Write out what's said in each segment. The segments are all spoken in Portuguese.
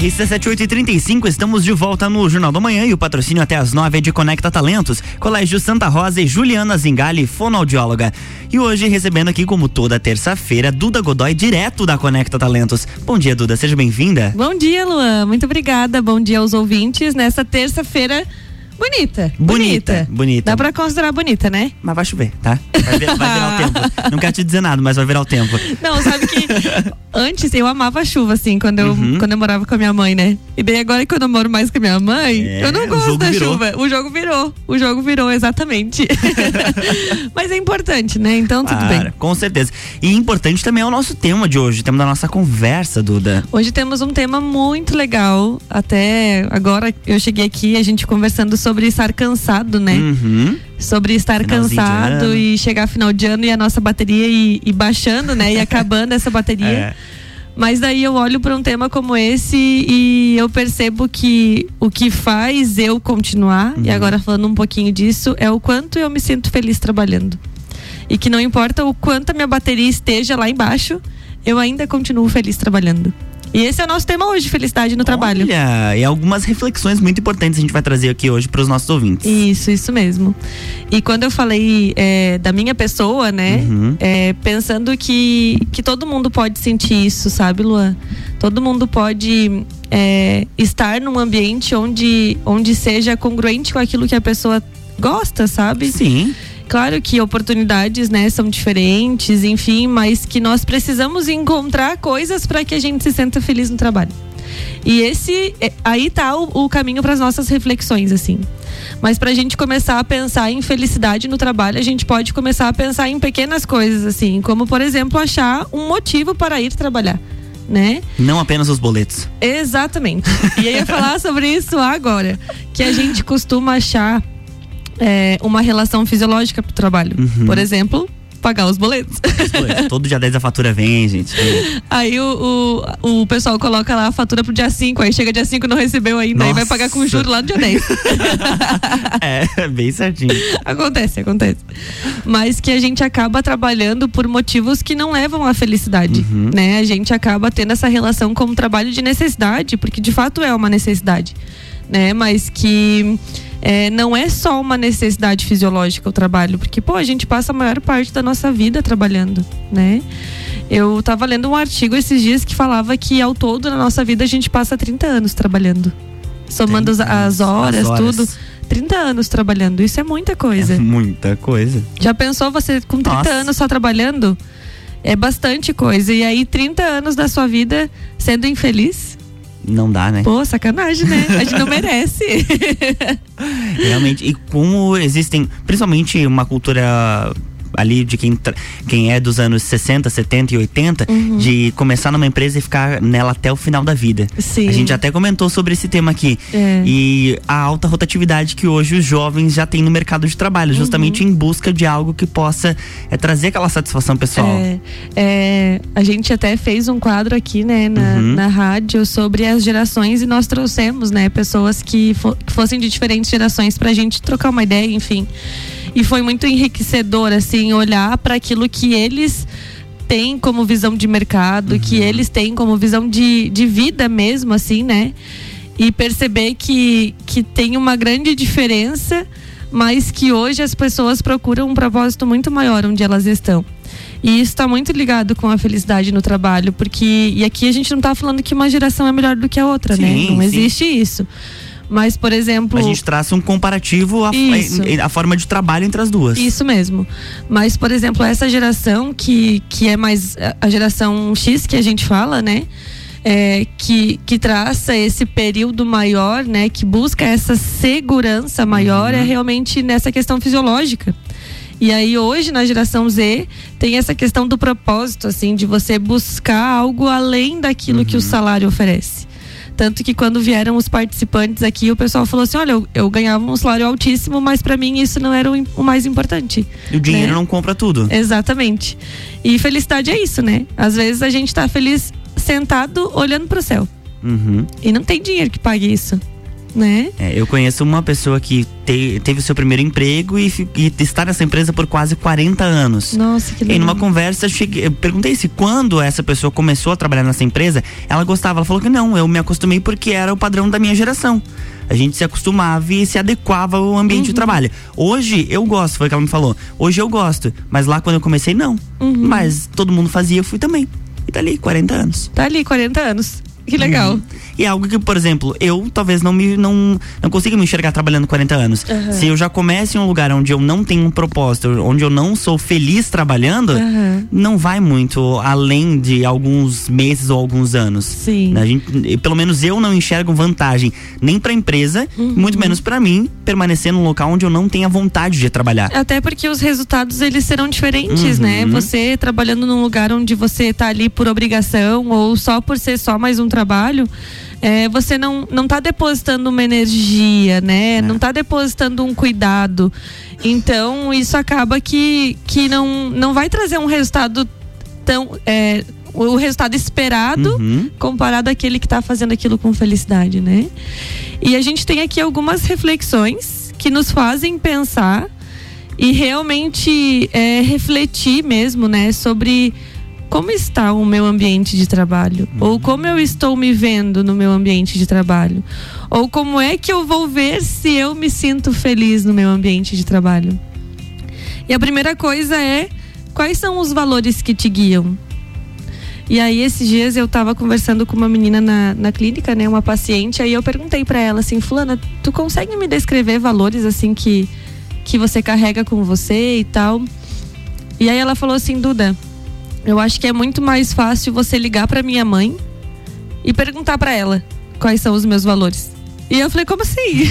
RC7835, estamos de volta no Jornal da Manhã e o patrocínio até as nove é de Conecta Talentos, Colégio Santa Rosa e Juliana Zingali, fonoaudióloga. E hoje recebendo aqui, como toda terça-feira, Duda Godoy, direto da Conecta Talentos. Bom dia, Duda, seja bem-vinda. Bom dia, Luan, muito obrigada. Bom dia aos ouvintes nessa terça-feira Bonita, bonita. Bonita. Dá pra considerar bonita, né? Mas vai chover, tá? Vai, vir, vai virar o tempo. Não quero te dizer nada, mas vai virar o tempo. Não, sabe que antes eu amava a chuva, assim, quando eu, uhum. quando eu morava com a minha mãe, né? E daí agora quando eu moro mais com a minha mãe, é, eu não gosto da virou. chuva. O jogo virou. O jogo virou, exatamente. mas é importante, né? Então tudo claro, bem. Com certeza. E importante também é o nosso tema de hoje, o tema da nossa conversa, Duda. Hoje temos um tema muito legal. Até agora eu cheguei aqui, a gente conversando sobre sobre estar cansado, né? Uhum. Sobre estar Finalzinho cansado e chegar final de ano e a nossa bateria ir, ir baixando, né? E acabando essa bateria. É. Mas daí eu olho para um tema como esse e eu percebo que o que faz eu continuar, uhum. e agora falando um pouquinho disso, é o quanto eu me sinto feliz trabalhando. E que não importa o quanto a minha bateria esteja lá embaixo, eu ainda continuo feliz trabalhando. E esse é o nosso tema hoje, felicidade no trabalho. Olha, e algumas reflexões muito importantes a gente vai trazer aqui hoje para os nossos ouvintes. Isso, isso mesmo. E quando eu falei é, da minha pessoa, né, uhum. é, pensando que, que todo mundo pode sentir isso, sabe, Luan? Todo mundo pode é, estar num ambiente onde, onde seja congruente com aquilo que a pessoa gosta, sabe? Sim. Claro que oportunidades, né, são diferentes, enfim, mas que nós precisamos encontrar coisas para que a gente se sinta feliz no trabalho. E esse é, aí tá o, o caminho para as nossas reflexões, assim. Mas para a gente começar a pensar em felicidade no trabalho, a gente pode começar a pensar em pequenas coisas, assim, como por exemplo achar um motivo para ir trabalhar. Né? Não apenas os boletos. Exatamente. E eu ia falar sobre isso agora. Que a gente costuma achar é, uma relação fisiológica pro trabalho. Uhum. Por exemplo, pagar os boletos. Todo dia 10 a fatura vem, gente. Aí o, o, o pessoal coloca lá a fatura pro dia 5, aí chega dia 5 não recebeu ainda, Nossa. aí vai pagar com juros lá no dia 10. é, bem certinho. Acontece, acontece. Mas que a gente acaba trabalhando por motivos que não levam à felicidade, uhum. né? A gente acaba tendo essa relação como trabalho de necessidade, porque de fato é uma necessidade, né? Mas que é, não é só uma necessidade fisiológica o trabalho, porque, pô, a gente passa a maior parte da nossa vida trabalhando, né? Eu estava lendo um artigo esses dias que falava que ao todo na nossa vida a gente passa 30 anos trabalhando. Somando as, as, horas, as horas, tudo. 30 anos trabalhando, isso é muita coisa. É muita coisa. Já pensou você com 30 Nossa. anos só trabalhando? É bastante coisa. E aí, 30 anos da sua vida sendo infeliz? Não dá, né? Pô, sacanagem, né? A gente não merece. Realmente. E como existem, principalmente uma cultura ali de quem, quem é dos anos 60, 70 e 80, uhum. de começar numa empresa e ficar nela até o final da vida. Sim. A gente até comentou sobre esse tema aqui. É. E a alta rotatividade que hoje os jovens já têm no mercado de trabalho, justamente uhum. em busca de algo que possa é, trazer aquela satisfação pessoal. É, é, a gente até fez um quadro aqui, né, na, uhum. na rádio sobre as gerações e nós trouxemos, né, pessoas que, fo que fossem de diferentes gerações pra gente trocar uma ideia, enfim. E foi muito enriquecedor, assim, olhar para aquilo que eles têm como visão de mercado, uhum. que eles têm como visão de, de vida mesmo, assim, né? E perceber que, que tem uma grande diferença, mas que hoje as pessoas procuram um propósito muito maior onde elas estão. E isso está muito ligado com a felicidade no trabalho, porque. E aqui a gente não está falando que uma geração é melhor do que a outra, né? sim, né? Não sim. existe isso. Mas, por exemplo. A gente traça um comparativo a, a, a, forma de trabalho entre as duas. Isso mesmo. Mas, por exemplo, essa geração que, que é mais a geração X que a gente fala, né? É, que, que traça esse período maior, né? Que busca essa segurança maior, é uhum. é realmente nessa questão fisiológica. E aí hoje na geração Z tem essa questão do propósito, assim, de você buscar algo além daquilo uhum. que o uhum. salário oferece. Tanto que quando vieram os participantes aqui, o pessoal falou assim: olha, eu, eu ganhava um salário altíssimo, mas para mim isso não era o, o mais importante. E o dinheiro né? não compra tudo. Exatamente. E felicidade é isso, né? Às vezes a gente tá feliz sentado olhando pro céu. Uhum. E não tem dinheiro que pague isso. Né? É, eu conheço uma pessoa que te, teve o seu primeiro emprego e, e, está nessa empresa por quase 40 anos. Nossa, que legal. E numa conversa, eu, cheguei, eu perguntei se quando essa pessoa começou a trabalhar nessa empresa, ela gostava. Ela falou que não, eu me acostumei porque era o padrão da minha geração. A gente se acostumava e se adequava ao ambiente uhum. de trabalho. Hoje eu gosto, foi o que ela me falou. Hoje eu gosto, mas lá quando eu comecei, não. Uhum. Mas todo mundo fazia, eu fui também. E tá ali, 40 anos. Tá ali, 40 anos. Que legal. Uhum. E é algo que, por exemplo, eu talvez não me não, não consiga me enxergar trabalhando 40 anos. Uhum. Se eu já começo em um lugar onde eu não tenho um propósito, onde eu não sou feliz trabalhando, uhum. não vai muito além de alguns meses ou alguns anos. Sim. A gente, pelo menos eu não enxergo vantagem nem para a empresa, uhum. muito menos para mim permanecer num local onde eu não tenha vontade de trabalhar. Até porque os resultados eles serão diferentes, né? Uhum. Você trabalhando num lugar onde você tá ali por obrigação ou só por ser só mais um trabalho, é, você não não está depositando uma energia, né? É. Não está depositando um cuidado. Então isso acaba que que não não vai trazer um resultado tão é, o resultado esperado uhum. comparado àquele que está fazendo aquilo com felicidade, né? E a gente tem aqui algumas reflexões que nos fazem pensar e realmente é, refletir mesmo, né, sobre como está o meu ambiente de trabalho? Ou como eu estou me vendo no meu ambiente de trabalho? Ou como é que eu vou ver se eu me sinto feliz no meu ambiente de trabalho? E a primeira coisa é: quais são os valores que te guiam? E aí, esses dias eu estava conversando com uma menina na, na clínica, né? Uma paciente, aí eu perguntei para ela assim: Fulana, tu consegue me descrever valores assim que, que você carrega com você e tal? E aí ela falou assim: Duda eu acho que é muito mais fácil você ligar para minha mãe e perguntar para ela quais são os meus valores. E eu falei, como assim?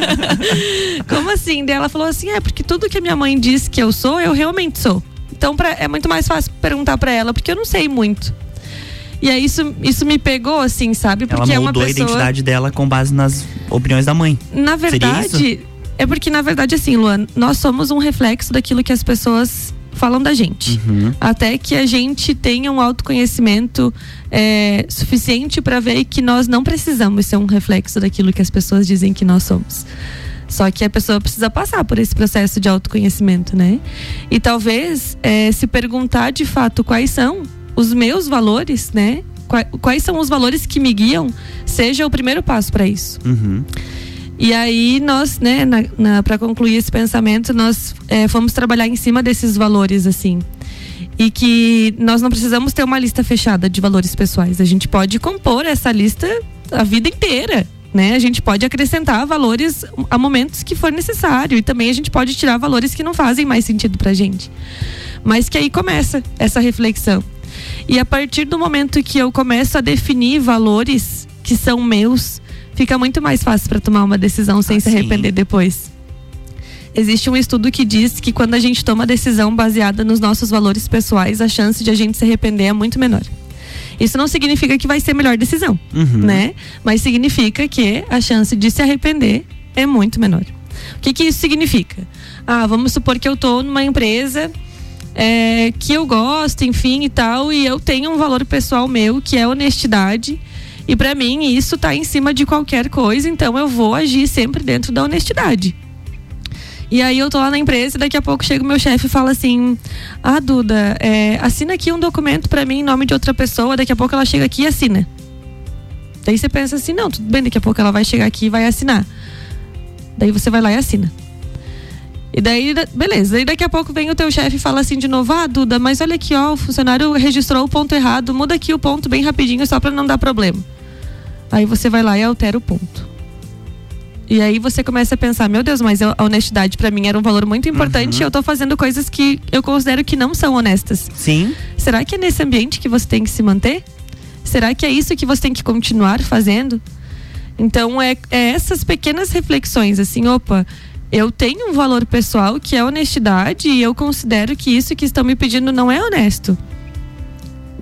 como assim? Daí ela falou assim: é porque tudo que a minha mãe diz que eu sou, eu realmente sou. Então pra, é muito mais fácil perguntar para ela, porque eu não sei muito. E aí isso, isso me pegou, assim, sabe? Porque ela moldou é uma pessoa... a identidade dela com base nas opiniões da mãe. Na verdade, é porque, na verdade, assim, Luan, nós somos um reflexo daquilo que as pessoas falam da gente. Uhum. Até que a gente tenha um autoconhecimento é, suficiente para ver que nós não precisamos ser um reflexo daquilo que as pessoas dizem que nós somos. Só que a pessoa precisa passar por esse processo de autoconhecimento, né? E talvez é, se perguntar de fato quais são os meus valores, né? Quais são os valores que me guiam, seja o primeiro passo para isso. Uhum. E aí nós, né, para concluir esse pensamento, nós é, fomos trabalhar em cima desses valores, assim. E que nós não precisamos ter uma lista fechada de valores pessoais. A gente pode compor essa lista a vida inteira. Né? A gente pode acrescentar valores a momentos que for necessário e também a gente pode tirar valores que não fazem mais sentido pra gente. Mas que aí começa essa reflexão. E a partir do momento que eu começo a definir valores que são meus, fica muito mais fácil para tomar uma decisão sem ah, se arrepender sim. depois. Existe um estudo que diz que quando a gente toma decisão baseada nos nossos valores pessoais, a chance de a gente se arrepender é muito menor. Isso não significa que vai ser a melhor decisão, uhum. né? Mas significa que a chance de se arrepender é muito menor. O que, que isso significa? Ah, vamos supor que eu estou numa empresa é, que eu gosto, enfim e tal, e eu tenho um valor pessoal meu que é honestidade e para mim isso tá em cima de qualquer coisa, então eu vou agir sempre dentro da honestidade. E aí eu tô lá na empresa e daqui a pouco chega o meu chefe e fala assim: Ah, Duda, é, assina aqui um documento para mim em nome de outra pessoa, daqui a pouco ela chega aqui e assina. Daí você pensa assim, não, tudo bem, daqui a pouco ela vai chegar aqui e vai assinar. Daí você vai lá e assina. E daí, beleza. E daqui a pouco vem o teu chefe e fala assim de novo: Ah, Duda, mas olha aqui, ó, o funcionário registrou o ponto errado, muda aqui o ponto bem rapidinho só para não dar problema. Aí você vai lá e altera o ponto. E aí você começa a pensar, meu Deus, mas a honestidade para mim era um valor muito importante uhum. e eu tô fazendo coisas que eu considero que não são honestas. Sim. Será que é nesse ambiente que você tem que se manter? Será que é isso que você tem que continuar fazendo? Então é, é essas pequenas reflexões, assim, opa, eu tenho um valor pessoal que é honestidade e eu considero que isso que estão me pedindo não é honesto.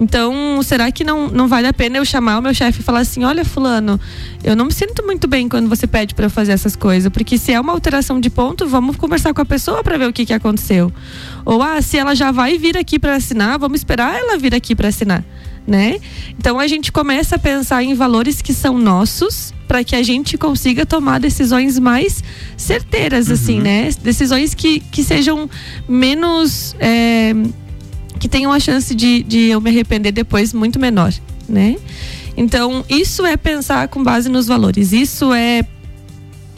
Então, será que não, não vale a pena eu chamar o meu chefe e falar assim: olha, Fulano, eu não me sinto muito bem quando você pede para eu fazer essas coisas, porque se é uma alteração de ponto, vamos conversar com a pessoa para ver o que, que aconteceu. Ou, ah, se ela já vai vir aqui para assinar, vamos esperar ela vir aqui para assinar. Né? Então a gente começa a pensar em valores que são nossos para que a gente consiga tomar decisões mais certeiras, assim, uhum. assim, né? Decisões que, que sejam menos. É, que tenham a chance de, de eu me arrepender depois muito menor, né? Então, isso é pensar com base nos valores. Isso é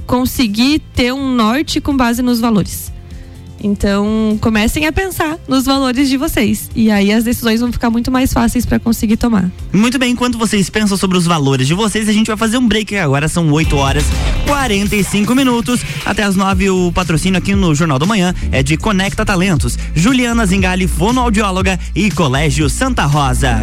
conseguir ter um norte com base nos valores. Então, comecem a pensar nos valores de vocês. E aí as decisões vão ficar muito mais fáceis para conseguir tomar. Muito bem, enquanto vocês pensam sobre os valores de vocês, a gente vai fazer um break agora. São 8 horas 45 minutos. Até as 9, o patrocínio aqui no Jornal do Manhã é de Conecta Talentos, Juliana Zingali, fonoaudióloga e Colégio Santa Rosa.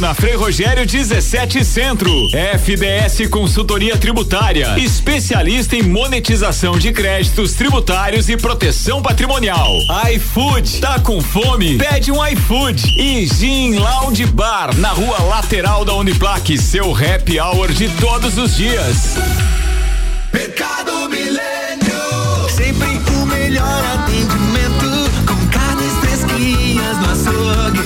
na Frei Rogério 17 Centro. FDS Consultoria Tributária, especialista em monetização de créditos tributários e proteção patrimonial. iFood, tá com fome? Pede um iFood. E Gin Lounge Bar, na rua lateral da Uniplaque, seu happy hour de todos os dias. Mercado Milênio, sempre o melhor atendimento, com carnes fresquinhas no açougue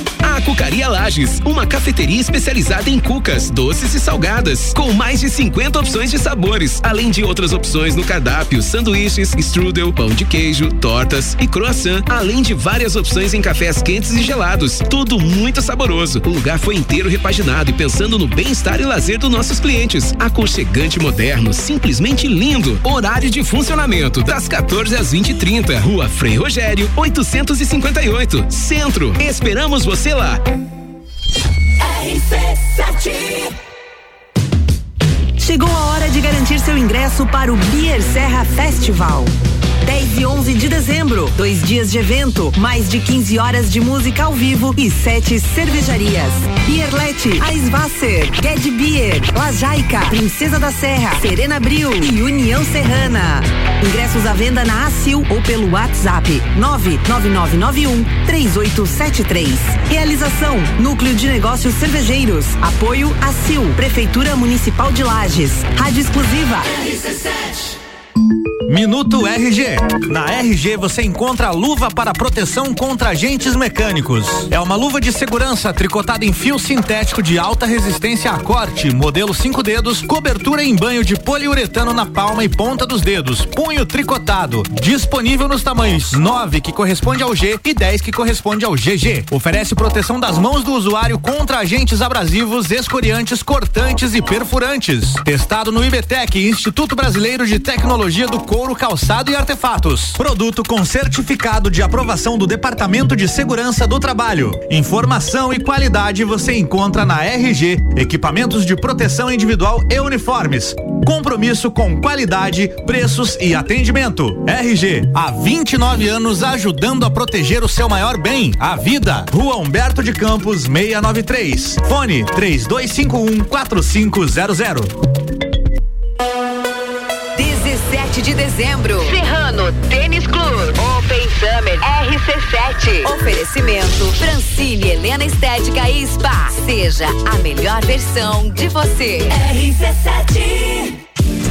Cucaria Lages, uma cafeteria especializada em cucas, doces e salgadas, com mais de 50 opções de sabores, além de outras opções no cardápio, sanduíches, strudel, pão de queijo, tortas e croissant, além de várias opções em cafés quentes e gelados. Tudo muito saboroso. O lugar foi inteiro repaginado e pensando no bem-estar e lazer dos nossos clientes. Aconchegante moderno, simplesmente lindo. Horário de funcionamento das 14 às 20h30. Rua Frei Rogério, 858, Centro. Esperamos você lá lá. Chegou a hora de garantir seu ingresso para o Beer Serra Festival. 10 e 11 de dezembro. Dois dias de evento, mais de 15 horas de música ao vivo e sete cervejarias. Bierlete, Aisvasser, Ged Beer, Lajaica, Princesa da Serra, Serena Bril e União Serrana. Ingressos à venda na ACIL ou pelo WhatsApp 99991 3873. Realização: Núcleo de Negócios Cervejeiros. Apoio ACIL, Prefeitura Municipal de Lages. Rádio exclusiva. RC7. Minuto RG. Na RG você encontra a luva para proteção contra agentes mecânicos. É uma luva de segurança tricotada em fio sintético de alta resistência a corte, modelo 5 dedos, cobertura em banho de poliuretano na palma e ponta dos dedos, punho tricotado. Disponível nos tamanhos 9, que corresponde ao G, e 10, que corresponde ao GG. Oferece proteção das mãos do usuário contra agentes abrasivos, escoriantes, cortantes e perfurantes. Testado no IBTEC, Instituto Brasileiro de Tecnologia do Couro couro, calçado e artefatos. Produto com certificado de aprovação do Departamento de Segurança do Trabalho. Informação e qualidade você encontra na RG, equipamentos de proteção individual e uniformes. Compromisso com qualidade, preços e atendimento. RG, há 29 anos ajudando a proteger o seu maior bem, a vida. Rua Humberto de Campos, 693. Fone 3251 4500. Dezembro. Serrano Tênis Club. Open Summer RC7. Oferecimento Francine Helena Estética e Spa. Seja a melhor versão de você. RC7.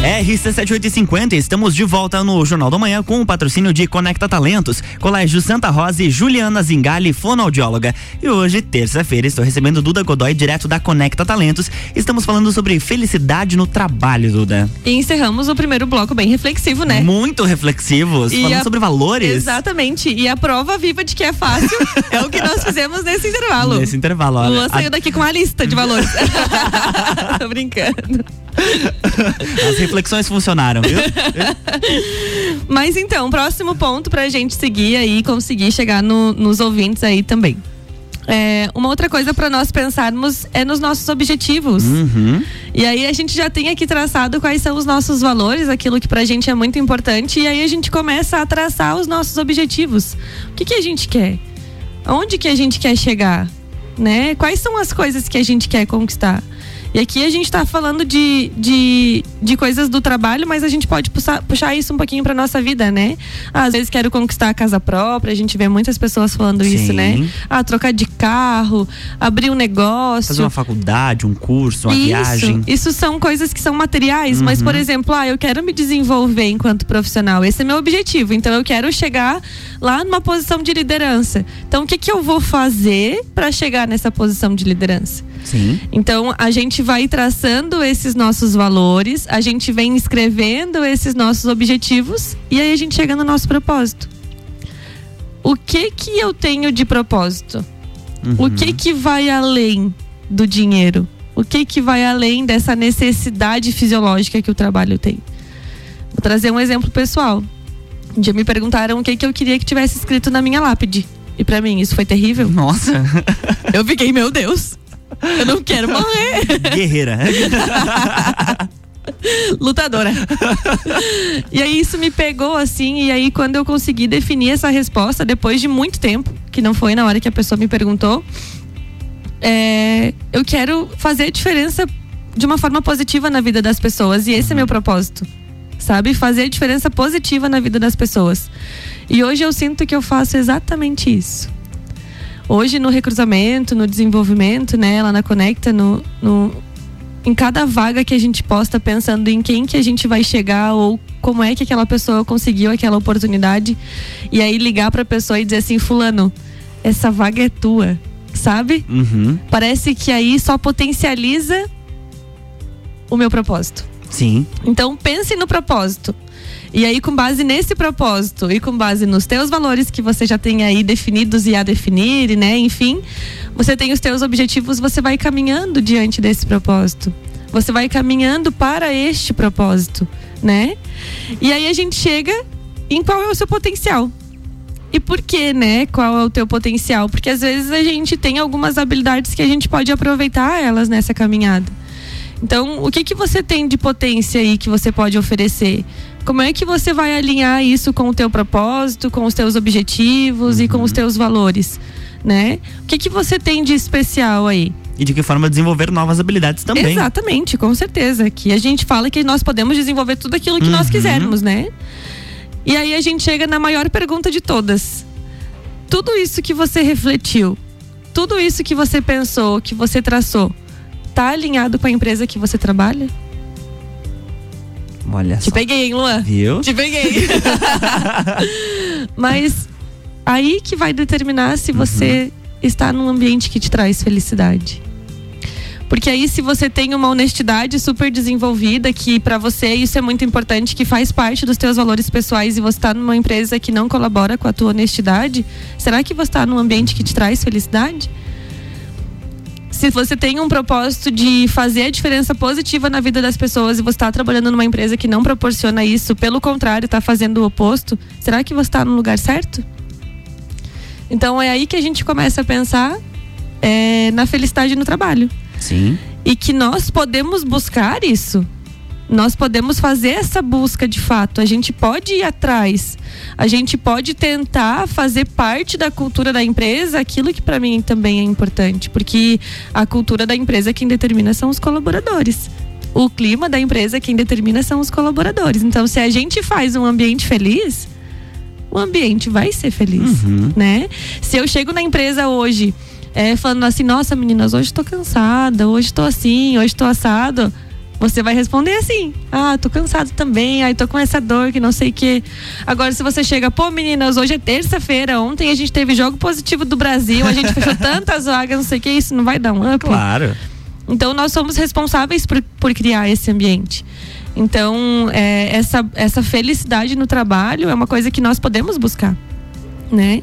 RC7850, estamos de volta no Jornal da Manhã com o patrocínio de Conecta Talentos, Colégio Santa Rosa e Juliana Zingali, fonoaudióloga. E hoje, terça-feira, estou recebendo Duda Godoy, direto da Conecta Talentos. Estamos falando sobre felicidade no trabalho, Duda. E encerramos o primeiro bloco bem reflexivo, né? Muito reflexivos, E falando a- sobre valores. Exatamente. E a prova viva de que é fácil é o que nós fizemos nesse intervalo. Nesse intervalo, olha. Luan a- saiu daqui com uma lista de valores. Tô brincando. As reflexões funcionaram, viu? Mas então, próximo ponto pra gente seguir aí e conseguir chegar no- nos ouvintes aí também. É, uma outra coisa pra nós pensarmos é nos nossos objetivos. Uhum. E aí a gente já tem aqui traçado quais são os nossos valores, aquilo que pra gente é muito importante, e aí a gente começa a traçar os nossos objetivos. O que, que a gente quer? Aonde que a gente quer chegar? Né? Quais são as coisas que a gente quer conquistar? E aqui a gente está falando de, de, de coisas do trabalho, mas a gente pode puxar, puxar isso um pouquinho para nossa vida, né? Às vezes quero conquistar a casa própria, a gente vê muitas pessoas falando isso, Sim. né? Ah, trocar de carro, abrir um negócio. Fazer uma faculdade, um curso, uma Isso, viagem. Isso são coisas que são materiais, mas, por exemplo, ah, eu quero me desenvolver enquanto profissional. Esse é meu objetivo. Então, eu quero chegar lá numa posição de liderança. Então, o que, que eu vou fazer para chegar nessa posição de liderança? Sim. Então, a gente vai traçando esses nossos valores, a gente vem escrevendo esses nossos objetivos e aí a gente chega no nosso propósito. O que que eu tenho de propósito? O que que vai além do dinheiro? O que que vai além dessa necessidade fisiológica que o trabalho tem? Vou trazer um exemplo pessoal. Um dia me perguntaram o que que eu queria que tivesse escrito na minha lápide. E pra mim isso foi terrível. Nossa, Eu fiquei, meu Deus. Eu não quero morrer. guerreira. lutadora. e aí isso me pegou assim, e aí quando eu consegui definir essa resposta, depois de muito tempo, que não foi na hora que a pessoa me perguntou, é, eu quero fazer diferença de uma forma positiva na vida das pessoas, e esse é meu propósito. Sabe? Fazer diferença positiva na vida das pessoas. E hoje eu sinto que eu faço exatamente isso. Hoje no recrutamento, no desenvolvimento, né, lá na Conecta, no, no, em cada vaga que a gente posta pensando em quem que a gente vai chegar ou como é que aquela pessoa conseguiu aquela oportunidade e aí ligar para a pessoa e dizer assim fulano essa vaga é tua sabe Uhum. parece que aí só potencializa o meu propósito Sim. então pense no propósito. E aí, com base nesse propósito e com base nos teus valores que você já tem aí definidos e a definir, né? Enfim, você tem os teus objetivos, você vai caminhando diante desse propósito. Você vai caminhando para este propósito, né? E aí a gente chega em qual é o seu potencial. E por que, né? Qual é o teu potencial? Porque às vezes a gente tem algumas habilidades que a gente pode aproveitar elas nessa caminhada. Então, o que que você tem de potência aí que você pode oferecer? Como é que você vai alinhar isso com o teu propósito, com os teus objetivos e com os teus valores, né? O que que você tem de especial aí? E de que forma desenvolver novas habilidades também. Exatamente, com certeza. Que a gente fala que nós podemos desenvolver tudo aquilo que nós Uhum. quisermos, né? E aí a gente chega na maior pergunta de todas. Tudo isso que você refletiu, tudo isso que você pensou, que você traçou, tá alinhado com a empresa que você trabalha? Olha Te só. peguei, hein, Luan? Viu? Te peguei. Mas aí que vai determinar se você está num ambiente que te traz felicidade. Porque aí se você tem uma honestidade super desenvolvida, que pra você isso é muito importante, que faz parte dos teus valores pessoais e você está numa empresa que não colabora com a tua honestidade, será que você está num ambiente que te traz felicidade? Se você tem um propósito de fazer a diferença positiva na vida das pessoas e você está trabalhando numa empresa que não proporciona isso, pelo contrário, está fazendo o oposto, será que você está no lugar certo? Então é aí que a gente começa a pensar é, na felicidade no trabalho. Sim. E que nós podemos buscar isso. Nós podemos fazer essa busca de fato. A gente pode ir atrás. A gente pode tentar fazer parte da cultura da empresa aquilo que para mim também é importante. Porque a cultura da empresa quem determina são os colaboradores. O clima da empresa quem determina são os colaboradores. Então, se a gente faz um ambiente feliz, o ambiente vai ser feliz, Uhum. né? Se eu chego na empresa hoje é, falando assim, nossa meninas, hoje tô cansada, hoje tô assim, hoje tô assado, você vai responder assim, ah, tô cansado também, ai, tô com essa dor que não sei o que. Agora, se você chega, pô meninas, hoje é terça-feira, ontem a gente teve jogo positivo do Brasil, a gente fechou tantas vagas, não sei o que, isso não vai dar um up. Claro. Então nós somos responsáveis por, por criar esse ambiente. Então é, essa, essa felicidade no trabalho é uma coisa que nós podemos buscar, né?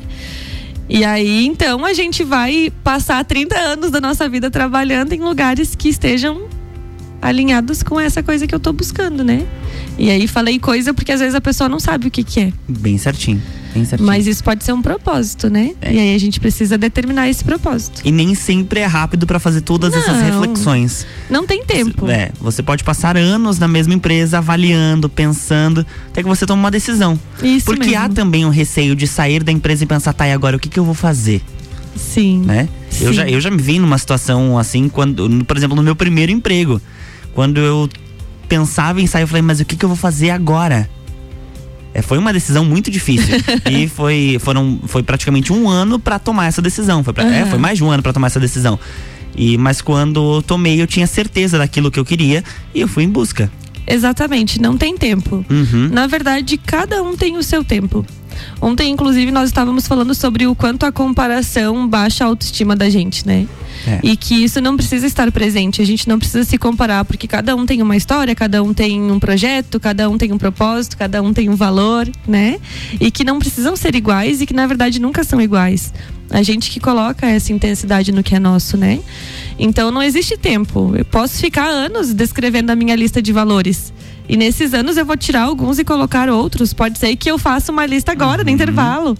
E aí então a gente vai passar 30 anos da nossa vida trabalhando em lugares que estejam alinhados com essa coisa que eu tô buscando, né? E aí falei coisa porque às vezes a pessoa não sabe o que que é. Bem certinho. Bem certinho. Mas isso pode ser um propósito, né? É. E aí a gente precisa determinar esse propósito. E nem sempre é rápido pra fazer todas essas Não. reflexões. Não tem tempo. É, você pode passar anos na mesma empresa avaliando, pensando, até que você toma uma decisão. Isso Porque mesmo. há também um receio de sair da empresa e pensar, tá, e agora o que, que eu vou fazer? Sim. né? Eu Sim. já, eu já me vi numa situação assim, quando, por exemplo, no meu primeiro emprego. Quando eu pensava em sair, eu falei, mas o que, que eu vou fazer agora? É, foi uma decisão muito difícil. e foi, foram, foi praticamente um ano pra tomar essa decisão. Foi, pra- é, Aham. foi mais de um ano pra tomar essa decisão. E, mas quando eu tomei, eu tinha certeza daquilo que eu queria e eu fui em busca. Exatamente, não tem tempo. Uhum. Na verdade, cada um tem o seu tempo. Ontem, inclusive, nós estávamos falando sobre o quanto a comparação baixa a autoestima da gente, né? É. E que isso não precisa estar presente, a gente não precisa se comparar, porque cada um tem uma história, cada um tem um projeto, cada um tem um propósito, cada um tem um valor, né? E que não precisam ser iguais e que na verdade nunca são iguais. A gente que coloca essa intensidade no que é nosso, né? Então não existe tempo. Eu posso ficar anos descrevendo a minha lista de valores. E nesses anos eu vou tirar alguns e colocar outros. Pode ser que eu faça uma lista agora, no intervalo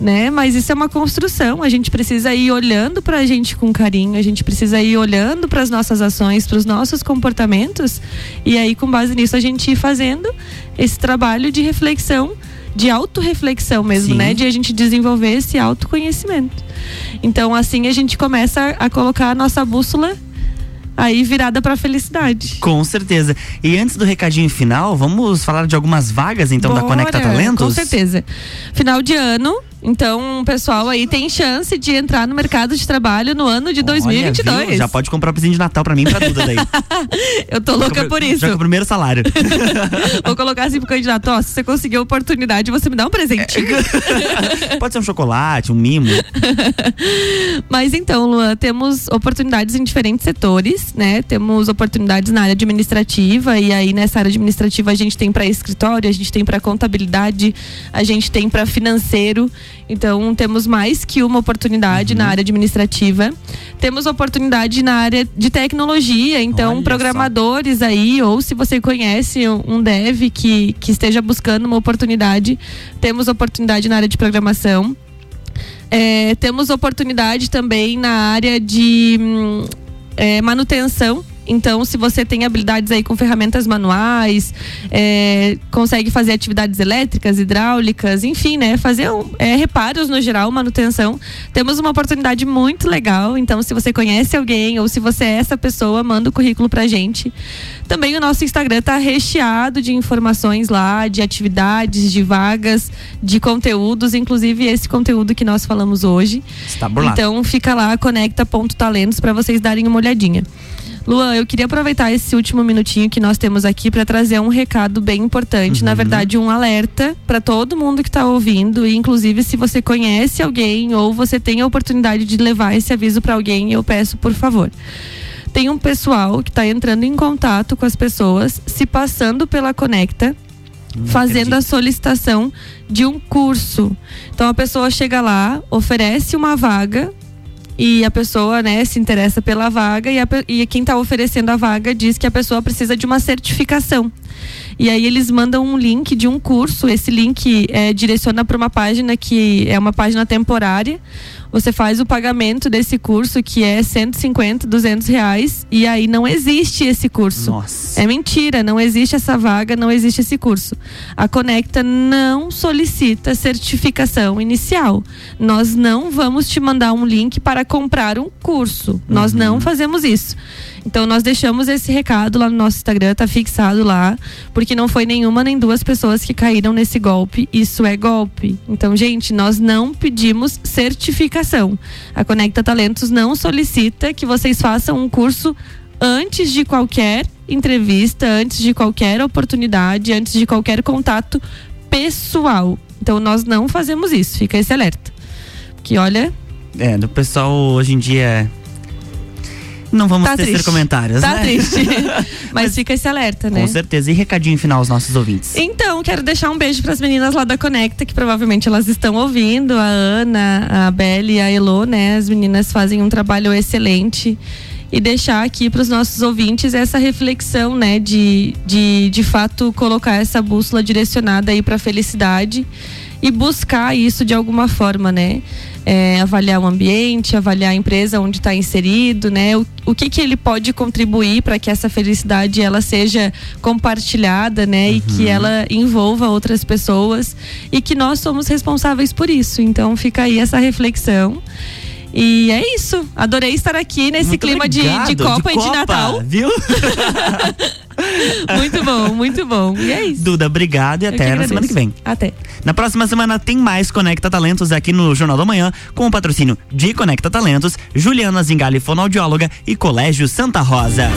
né? Mas isso é uma construção. A gente precisa ir olhando para a gente com carinho, a gente precisa ir olhando para as nossas ações, para os nossos comportamentos e aí com base nisso a gente ir fazendo esse trabalho de reflexão, de autorreflexão mesmo, Sim. né? De a gente desenvolver esse autoconhecimento. Então assim a gente começa a colocar a nossa bússola aí virada para felicidade. Com certeza. E antes do recadinho final, vamos falar de algumas vagas então da Bora, Conecta Talentos? Com certeza. Final de ano, então o pessoal aí tem chance de entrar no mercado de trabalho no ano de Olha, 2022. viu? Já pode comprar presente de Natal pra mim e pra Duda daí. Eu tô louca por isso. Já com o primeiro salário. Vou colocar assim pro candidato, ó, se você conseguir a oportunidade, você me dá um presente. pode ser um chocolate, um mimo. Mas então, Luan, temos oportunidades em diferentes setores, né? Temos oportunidades na área administrativa e aí nessa área administrativa a gente tem para escritório, a gente tem para contabilidade, a gente tem para financeiro. Então, temos mais que uma oportunidade na área administrativa. Temos oportunidade na área de tecnologia, então Olha só. programadores aí ou se você conhece um dev que que esteja buscando uma oportunidade, temos oportunidade na área de programação. É, temos oportunidade também na área de hum, é, manutenção. Então, se você tem habilidades aí com ferramentas manuais, é, consegue fazer atividades elétricas, hidráulicas, enfim, né? Fazer um, é, reparos no geral, manutenção. Temos uma oportunidade muito legal. Então, se você conhece alguém ou se você é essa pessoa, manda o currículo pra gente. Também o nosso Instagram tá recheado de informações lá, de atividades, de vagas, de conteúdos, inclusive esse conteúdo que nós falamos hoje. Está. Então fica lá, conecta.talentos para vocês darem uma olhadinha. Luan, eu queria aproveitar esse último minutinho que nós temos aqui para trazer um recado bem importante, na verdade um alerta para todo mundo que está ouvindo e inclusive se você conhece alguém ou você tem a oportunidade de levar esse aviso para alguém, eu peço por favor. Tem um pessoal que está entrando em contato com as pessoas, se passando pela Conecta, fazendo a solicitação de um curso. Então a pessoa chega lá, oferece uma vaga e a pessoa, né, se interessa pela vaga e, a, e quem está oferecendo a vaga diz que a pessoa precisa de uma certificação. E aí eles mandam um link de um curso. Esse link é, direciona para uma página que é uma página temporária. Você faz o pagamento desse curso que é 150, 200 reais e aí não existe esse curso. Nossa. É mentira, não existe essa vaga, não existe esse curso. A Conecta não solicita certificação inicial. Nós não vamos te mandar um link para comprar um curso. Nós Uhum. não fazemos isso. Então nós deixamos esse recado lá no nosso Instagram, tá fixado lá, porque não foi nenhuma nem duas pessoas que caíram nesse golpe. Isso é golpe. Então, gente, nós não pedimos certificação. A Conecta Talentos não solicita que vocês façam um curso antes de qualquer entrevista, antes de qualquer oportunidade, antes de qualquer contato pessoal. Então nós não fazemos isso, fica esse alerta. Que olha, É, do pessoal hoje em dia. Não vamos Tá tecer triste. comentários, tá né? triste. Mas fica esse alerta, né? Com certeza. E recadinho final aos nossos ouvintes. Então, quero deixar um beijo para as meninas lá da Conecta, que provavelmente elas estão ouvindo, a Ana, a Belle e a Elo, né? As meninas fazem um trabalho excelente. E deixar aqui para os nossos ouvintes essa reflexão, né, de, de de fato colocar essa bússola direcionada aí para a felicidade e buscar isso de alguma forma, né? É, avaliar o ambiente, avaliar a empresa onde está inserido, né? O, o que que ele pode contribuir para que essa felicidade ela seja compartilhada, né? E que ela envolva outras pessoas e que nós somos responsáveis por isso. Então fica aí essa reflexão. E é isso. Adorei estar aqui nesse Muito clima de, de Copa e de Natal. Viu? Muito bom, muito bom. E é isso. Duda, obrigado e até na semana que vem. Até. Na próxima semana tem mais Conecta Talentos aqui no Jornal da Manhã, com o patrocínio de Conecta Talentos, Juliana Zingali, fonoaudióloga e Colégio Santa Rosa.